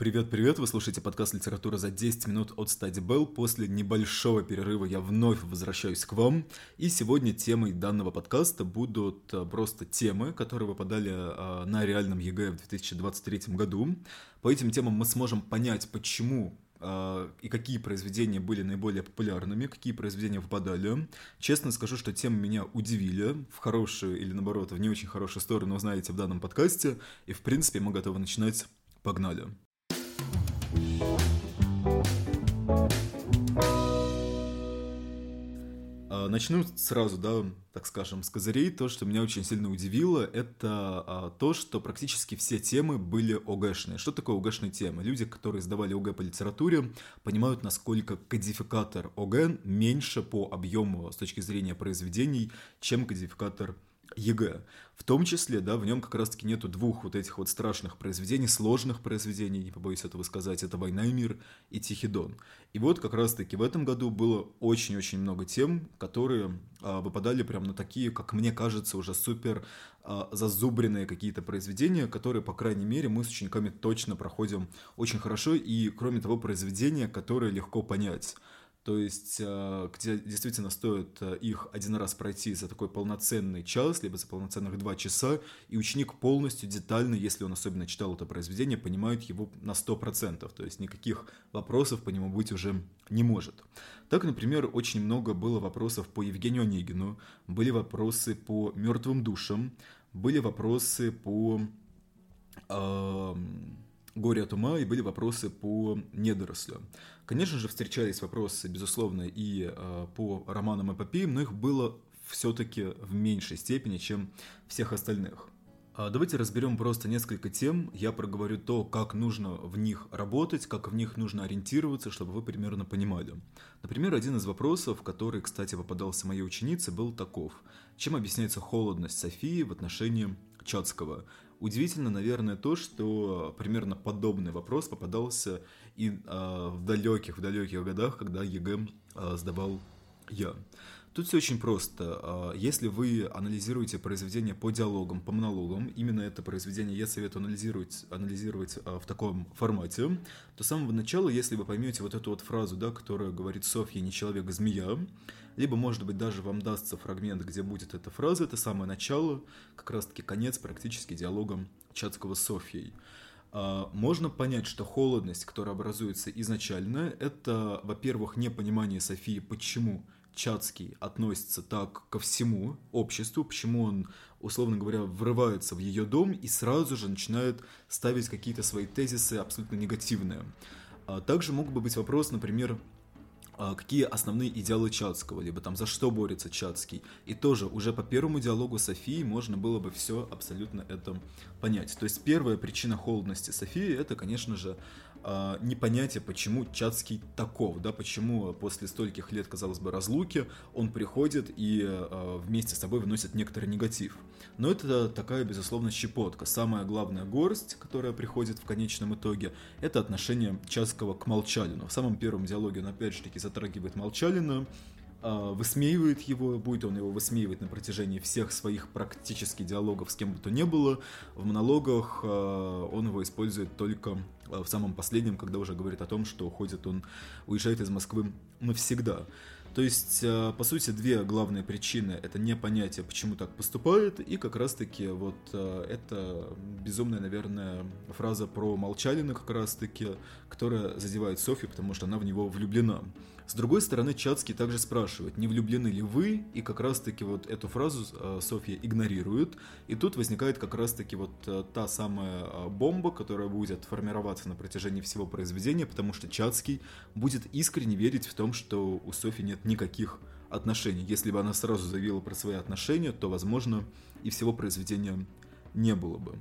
Привет-привет, вы слушаете подкаст «Литература за 10 минут» от Study Bell. После небольшого перерыва я вновь возвращаюсь к вам. И сегодня темой данного подкаста будут э, просто темы, которые выпадали э, на реальном ЕГЭ в 2023 году. По этим темам мы сможем понять, почему э, и какие произведения были наиболее популярными, какие произведения выпадали. Честно скажу, что темы меня удивили, в хорошую или наоборот, в не очень хорошую сторону узнаете в данном подкасте, и в принципе мы готовы начинать. Погнали! А, начну сразу, да, так скажем, с козырей. То, что меня очень сильно удивило, это а, то, что практически все темы были ОГЭшные. Что такое ОГЭшные темы? Люди, которые сдавали ОГЭ по литературе, понимают, насколько кодификатор ОГЭ меньше по объему с точки зрения произведений, чем кодификатор ЕГЭ. В том числе, да, в нем как раз-таки нету двух вот этих вот страшных произведений, сложных произведений, не побоюсь этого сказать, это «Война и мир» и «Тихий дон». И вот как раз-таки в этом году было очень-очень много тем, которые а, выпадали прям на такие, как мне кажется, уже супер а, зазубренные какие-то произведения, которые, по крайней мере, мы с учениками точно проходим очень хорошо, и, кроме того, произведения, которые легко понять. То есть, э, где действительно стоит э, их один раз пройти за такой полноценный час, либо за полноценных два часа, и ученик полностью детально, если он особенно читал это произведение, понимает его на 100%, то есть никаких вопросов по нему быть уже не может. Так, например, очень много было вопросов по Евгению Онегину, были вопросы по мертвым душам, были вопросы по... Э, горе от ума и были вопросы по недорослю. Конечно же, встречались вопросы, безусловно, и э, по романам эпопеям, но их было все-таки в меньшей степени, чем всех остальных. А давайте разберем просто несколько тем. Я проговорю то, как нужно в них работать, как в них нужно ориентироваться, чтобы вы примерно понимали. Например, один из вопросов, который, кстати, попадался моей ученице, был таков. Чем объясняется холодность Софии в отношении Чацкого? Удивительно, наверное, то, что примерно подобный вопрос попадался и э, в далеких, в далеких годах, когда ЕГЭ э, сдавал я. Тут все очень просто. А, если вы анализируете произведение по диалогам, по монологам, именно это произведение я советую анализировать, анализировать в таком формате, то с самого начала, если вы поймете вот эту вот фразу, да, которая говорит «Софья не человек, а змея», либо, может быть, даже вам дастся фрагмент, где будет эта фраза, это самое начало, как раз-таки конец практически диалога Чацкого с Софьей. А, можно понять, что холодность, которая образуется изначально, это, во-первых, непонимание Софии, почему Чацкий относится так ко всему обществу, почему он, условно говоря, врывается в ее дом и сразу же начинает ставить какие-то свои тезисы абсолютно негативные. А также мог бы быть вопрос, например, а, какие основные идеалы Чацкого, либо там за что борется Чацкий. И тоже уже по первому диалогу Софии можно было бы все абсолютно это понять. То есть первая причина холодности Софии это, конечно же, э, непонятие, почему Чацкий таков, да, почему после стольких лет, казалось бы, разлуки он приходит и э, вместе с собой выносит некоторый негатив. Но это такая, безусловно, щепотка. Самая главная горсть, которая приходит в конечном итоге, это отношение Чацкого к Молчалину. В самом первом диалоге он опять же таки затрагивает Молчалина, а, высмеивает его, будет он его высмеивать на протяжении всех своих практически диалогов с кем бы то ни было. В монологах а, он его использует только а, в самом последнем, когда уже говорит о том, что уходит он, уезжает из Москвы навсегда. То есть, по сути, две главные причины — это непонятие, почему так поступает, и как раз-таки вот это безумная, наверное, фраза про Молчалина как раз-таки, которая задевает Софью, потому что она в него влюблена. С другой стороны, Чацкий также спрашивает, не влюблены ли вы, и как раз-таки вот эту фразу э, Софья игнорирует, и тут возникает как раз-таки вот э, та самая э, бомба, которая будет формироваться на протяжении всего произведения, потому что Чацкий будет искренне верить в том, что у Софьи нет никаких отношений. Если бы она сразу заявила про свои отношения, то, возможно, и всего произведения не было бы.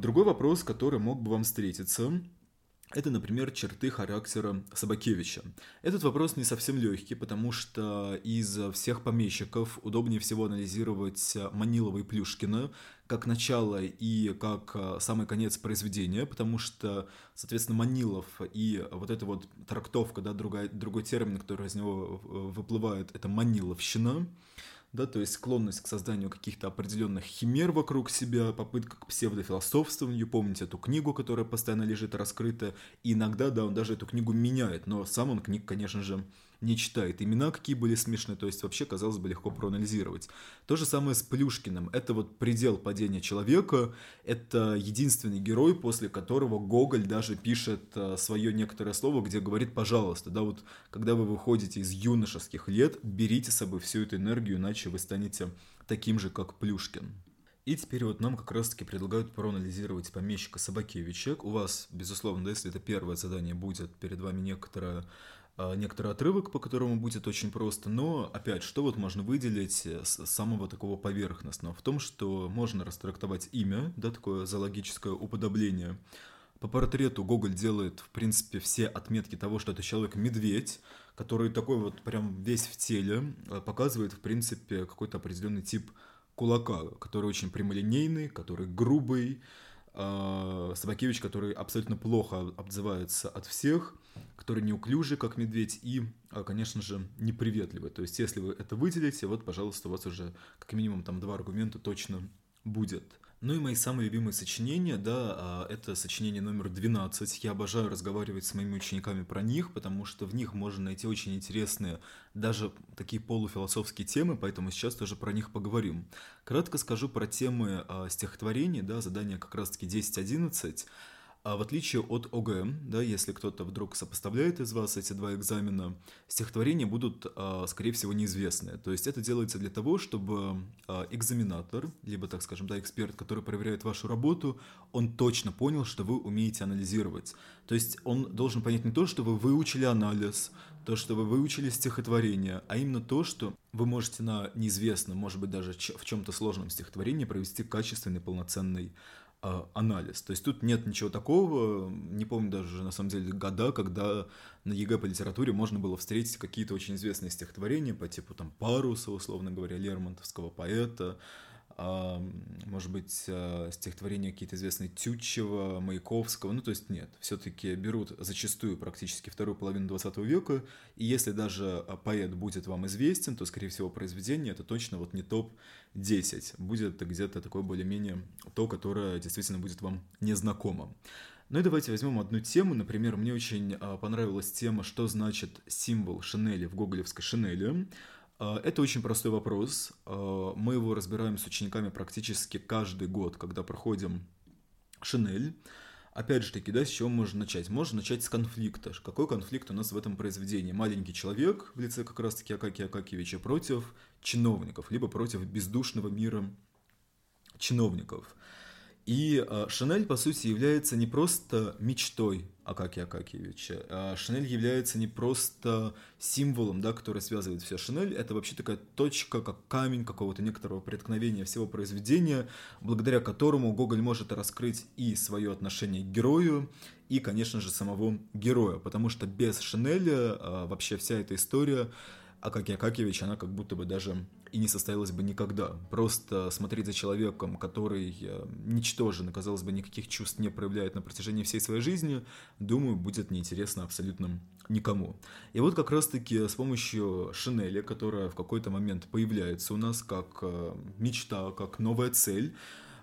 Другой вопрос, который мог бы вам встретиться, это, например, черты характера Собакевича. Этот вопрос не совсем легкий, потому что из всех помещиков удобнее всего анализировать Манилова и Плюшкина как начало и как а, самый конец произведения, потому что, соответственно, Манилов и вот эта вот трактовка, да, другой, другой термин, который из него выплывает, это маниловщина. Да, то есть склонность к созданию каких-то определенных химер вокруг себя, попытка к псевдофилософствованию, помните эту книгу, которая постоянно лежит раскрыта, и иногда, да, он даже эту книгу меняет, но сам он книг, конечно же, не читает. Имена какие были смешные, то есть вообще, казалось бы, легко проанализировать. То же самое с Плюшкиным. Это вот предел падения человека, это единственный герой, после которого Гоголь даже пишет э, свое некоторое слово, где говорит «пожалуйста». Да, вот когда вы выходите из юношеских лет, берите с собой всю эту энергию, иначе вы станете таким же, как Плюшкин. И теперь вот нам как раз-таки предлагают проанализировать помещика Собакевича. У вас, безусловно, да, если это первое задание, будет перед вами некоторое а, некоторый отрывок, по которому будет очень просто, но, опять, что вот можно выделить с самого такого поверхностного? В том, что можно растрактовать имя, да, такое зоологическое уподобление. По портрету Гоголь делает, в принципе, все отметки того, что это человек-медведь, который такой вот прям весь в теле, а, показывает, в принципе, какой-то определенный тип кулака, который очень прямолинейный, который грубый, Собакевич, который абсолютно плохо обзывается от всех, который неуклюжий, как медведь, и, а, конечно же, неприветливый. То есть, если вы это выделите, вот, пожалуйста, у вас уже как минимум там два аргумента точно будет. Ну и мои самые любимые сочинения, да, а, это сочинение номер 12. Я обожаю разговаривать с моими учениками про них, потому что в них можно найти очень интересные, даже такие полуфилософские темы, поэтому сейчас тоже про них поговорим. Кратко скажу про темы а, стихотворений, да, задание как раз-таки 10-11. А в отличие от ОГЭ, да, если кто-то вдруг сопоставляет из вас эти два экзамена, стихотворения будут, а, скорее всего, неизвестные. То есть это делается для того, чтобы а, экзаменатор, либо, так скажем, да, эксперт, который проверяет вашу работу, он точно понял, что вы умеете анализировать. То есть он должен понять не то, что вы выучили анализ, то, что вы выучили стихотворение, а именно то, что вы можете на неизвестном, может быть, даже в чем-то сложном стихотворении провести качественный, полноценный анализ. То есть тут нет ничего такого, не помню даже на самом деле года, когда на ЕГЭ по литературе можно было встретить какие-то очень известные стихотворения по типу там Паруса, условно говоря, Лермонтовского поэта, а, может быть, а, стихотворения какие-то известные Тютчева, Маяковского, ну, то есть нет, все-таки берут зачастую практически вторую половину 20 века, и если даже а, поэт будет вам известен, то, скорее всего, произведение это точно вот не топ-10, будет где-то такое более-менее то, которое действительно будет вам незнакомо. Ну и давайте возьмем одну тему. Например, мне очень понравилась тема, что значит символ Шинели в гоголевской Шинели. А, это очень простой вопрос. А, мы его разбираем с учениками практически каждый год, когда проходим Шинель. Опять же таки, да, с чего можно начать? Можно начать с конфликта. Какой конфликт у нас в этом произведении? Маленький человек в лице как раз-таки Акакия Акакевича против чиновников, либо против бездушного мира чиновников. И э, Шанель, по сути, является не просто мечтой Акаки Акакиевича, а Шанель является не просто символом, да, который связывает все. Шанель — это вообще такая точка, как камень какого-то некоторого преткновения всего произведения, благодаря которому Гоголь может раскрыть и свое отношение к герою, и, конечно же, самого героя, потому что без Шанеля э, вообще вся эта история Акаки Акакиевич, она как будто бы даже и не состоялась бы никогда. Просто смотреть за человеком, который э, ничтожен, казалось бы, никаких чувств не проявляет на протяжении всей своей жизни, думаю, будет неинтересно абсолютно никому. И вот как раз-таки с помощью Шинели, которая в какой-то момент появляется у нас как э, мечта, как новая цель,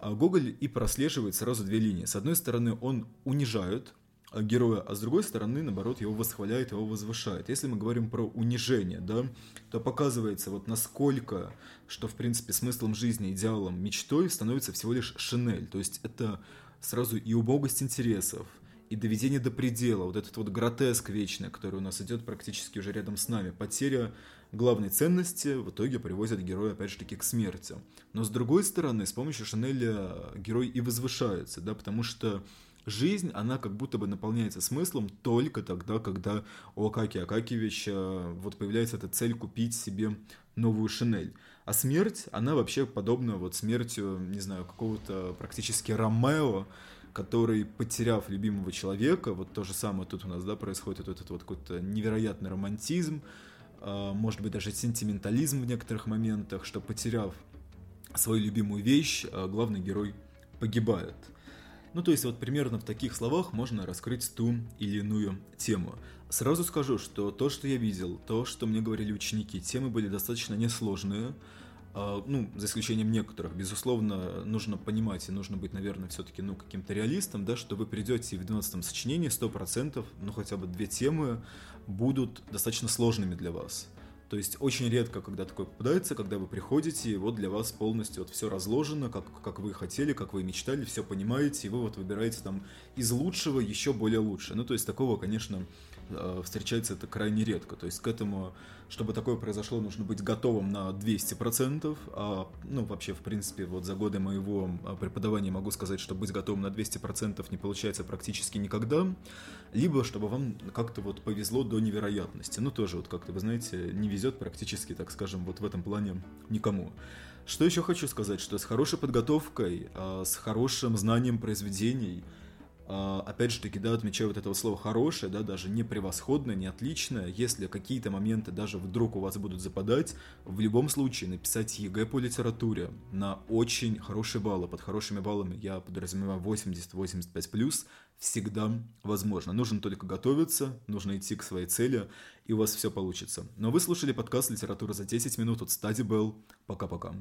э, Гоголь и прослеживает сразу две линии. С одной стороны, он унижает героя, а с другой стороны, наоборот, его восхваляет, его возвышает. Если мы говорим про унижение, да, то показывается вот насколько, что в принципе смыслом жизни, идеалом, мечтой становится всего лишь шинель. То есть это сразу и убогость интересов, и доведение до предела, вот этот вот гротеск вечный, который у нас идет практически уже рядом с нами, потеря главной ценности в итоге приводит героя опять же таки к смерти. Но с другой стороны, с помощью Шинеля герой и возвышается, да, потому что жизнь, она как будто бы наполняется смыслом только тогда, когда у Акаки Акакевича вот появляется эта цель купить себе новую шинель. А смерть, она вообще подобна вот смертью, не знаю, какого-то практически Ромео, который, потеряв любимого человека, вот то же самое тут у нас, да, происходит вот этот вот какой-то невероятный романтизм, а, может быть, даже сентиментализм в некоторых моментах, что потеряв свою любимую вещь, а, главный герой погибает – ну, то есть вот примерно в таких словах можно раскрыть ту или иную тему. Сразу скажу, что то, что я видел, то, что мне говорили ученики, темы были достаточно несложные. а, ну, за исключением некоторых, безусловно, нужно понимать и нужно быть, наверное, все-таки, ну, каким-то реалистом, да, что вы придете в 12 сочинении 100%, ну, хотя бы две темы будут достаточно сложными для вас. То есть очень редко, когда такое попадается, когда вы приходите, и вот для вас полностью вот все разложено, как, как вы хотели, как вы мечтали, все понимаете, и вы вот выбираете там из лучшего еще более лучшее. Ну, то есть такого, конечно, встречается это крайне редко. То есть к этому, чтобы такое произошло, нужно быть готовым на 200%. А, ну, вообще, в принципе, вот за годы моего а, преподавания могу сказать, что быть готовым на 200% не получается практически никогда. Либо, чтобы вам как-то вот повезло до невероятности. Ну, тоже вот как-то, вы знаете, не везет практически, так скажем, вот в этом плане никому. Что еще хочу сказать, что с хорошей подготовкой, а, с хорошим знанием произведений – опять же таки, да, отмечаю вот это вот слово хорошее, да, даже не превосходное, не отличное, если какие-то моменты даже вдруг у вас будут западать, в любом случае написать ЕГЭ по литературе на очень хорошие баллы, под хорошими баллами я подразумеваю 80-85 плюс, всегда возможно. Нужно только готовиться, нужно идти к своей цели, и у вас все получится. Но вы слушали подкаст «Литература за 10 минут» от Стади Белл. Пока-пока.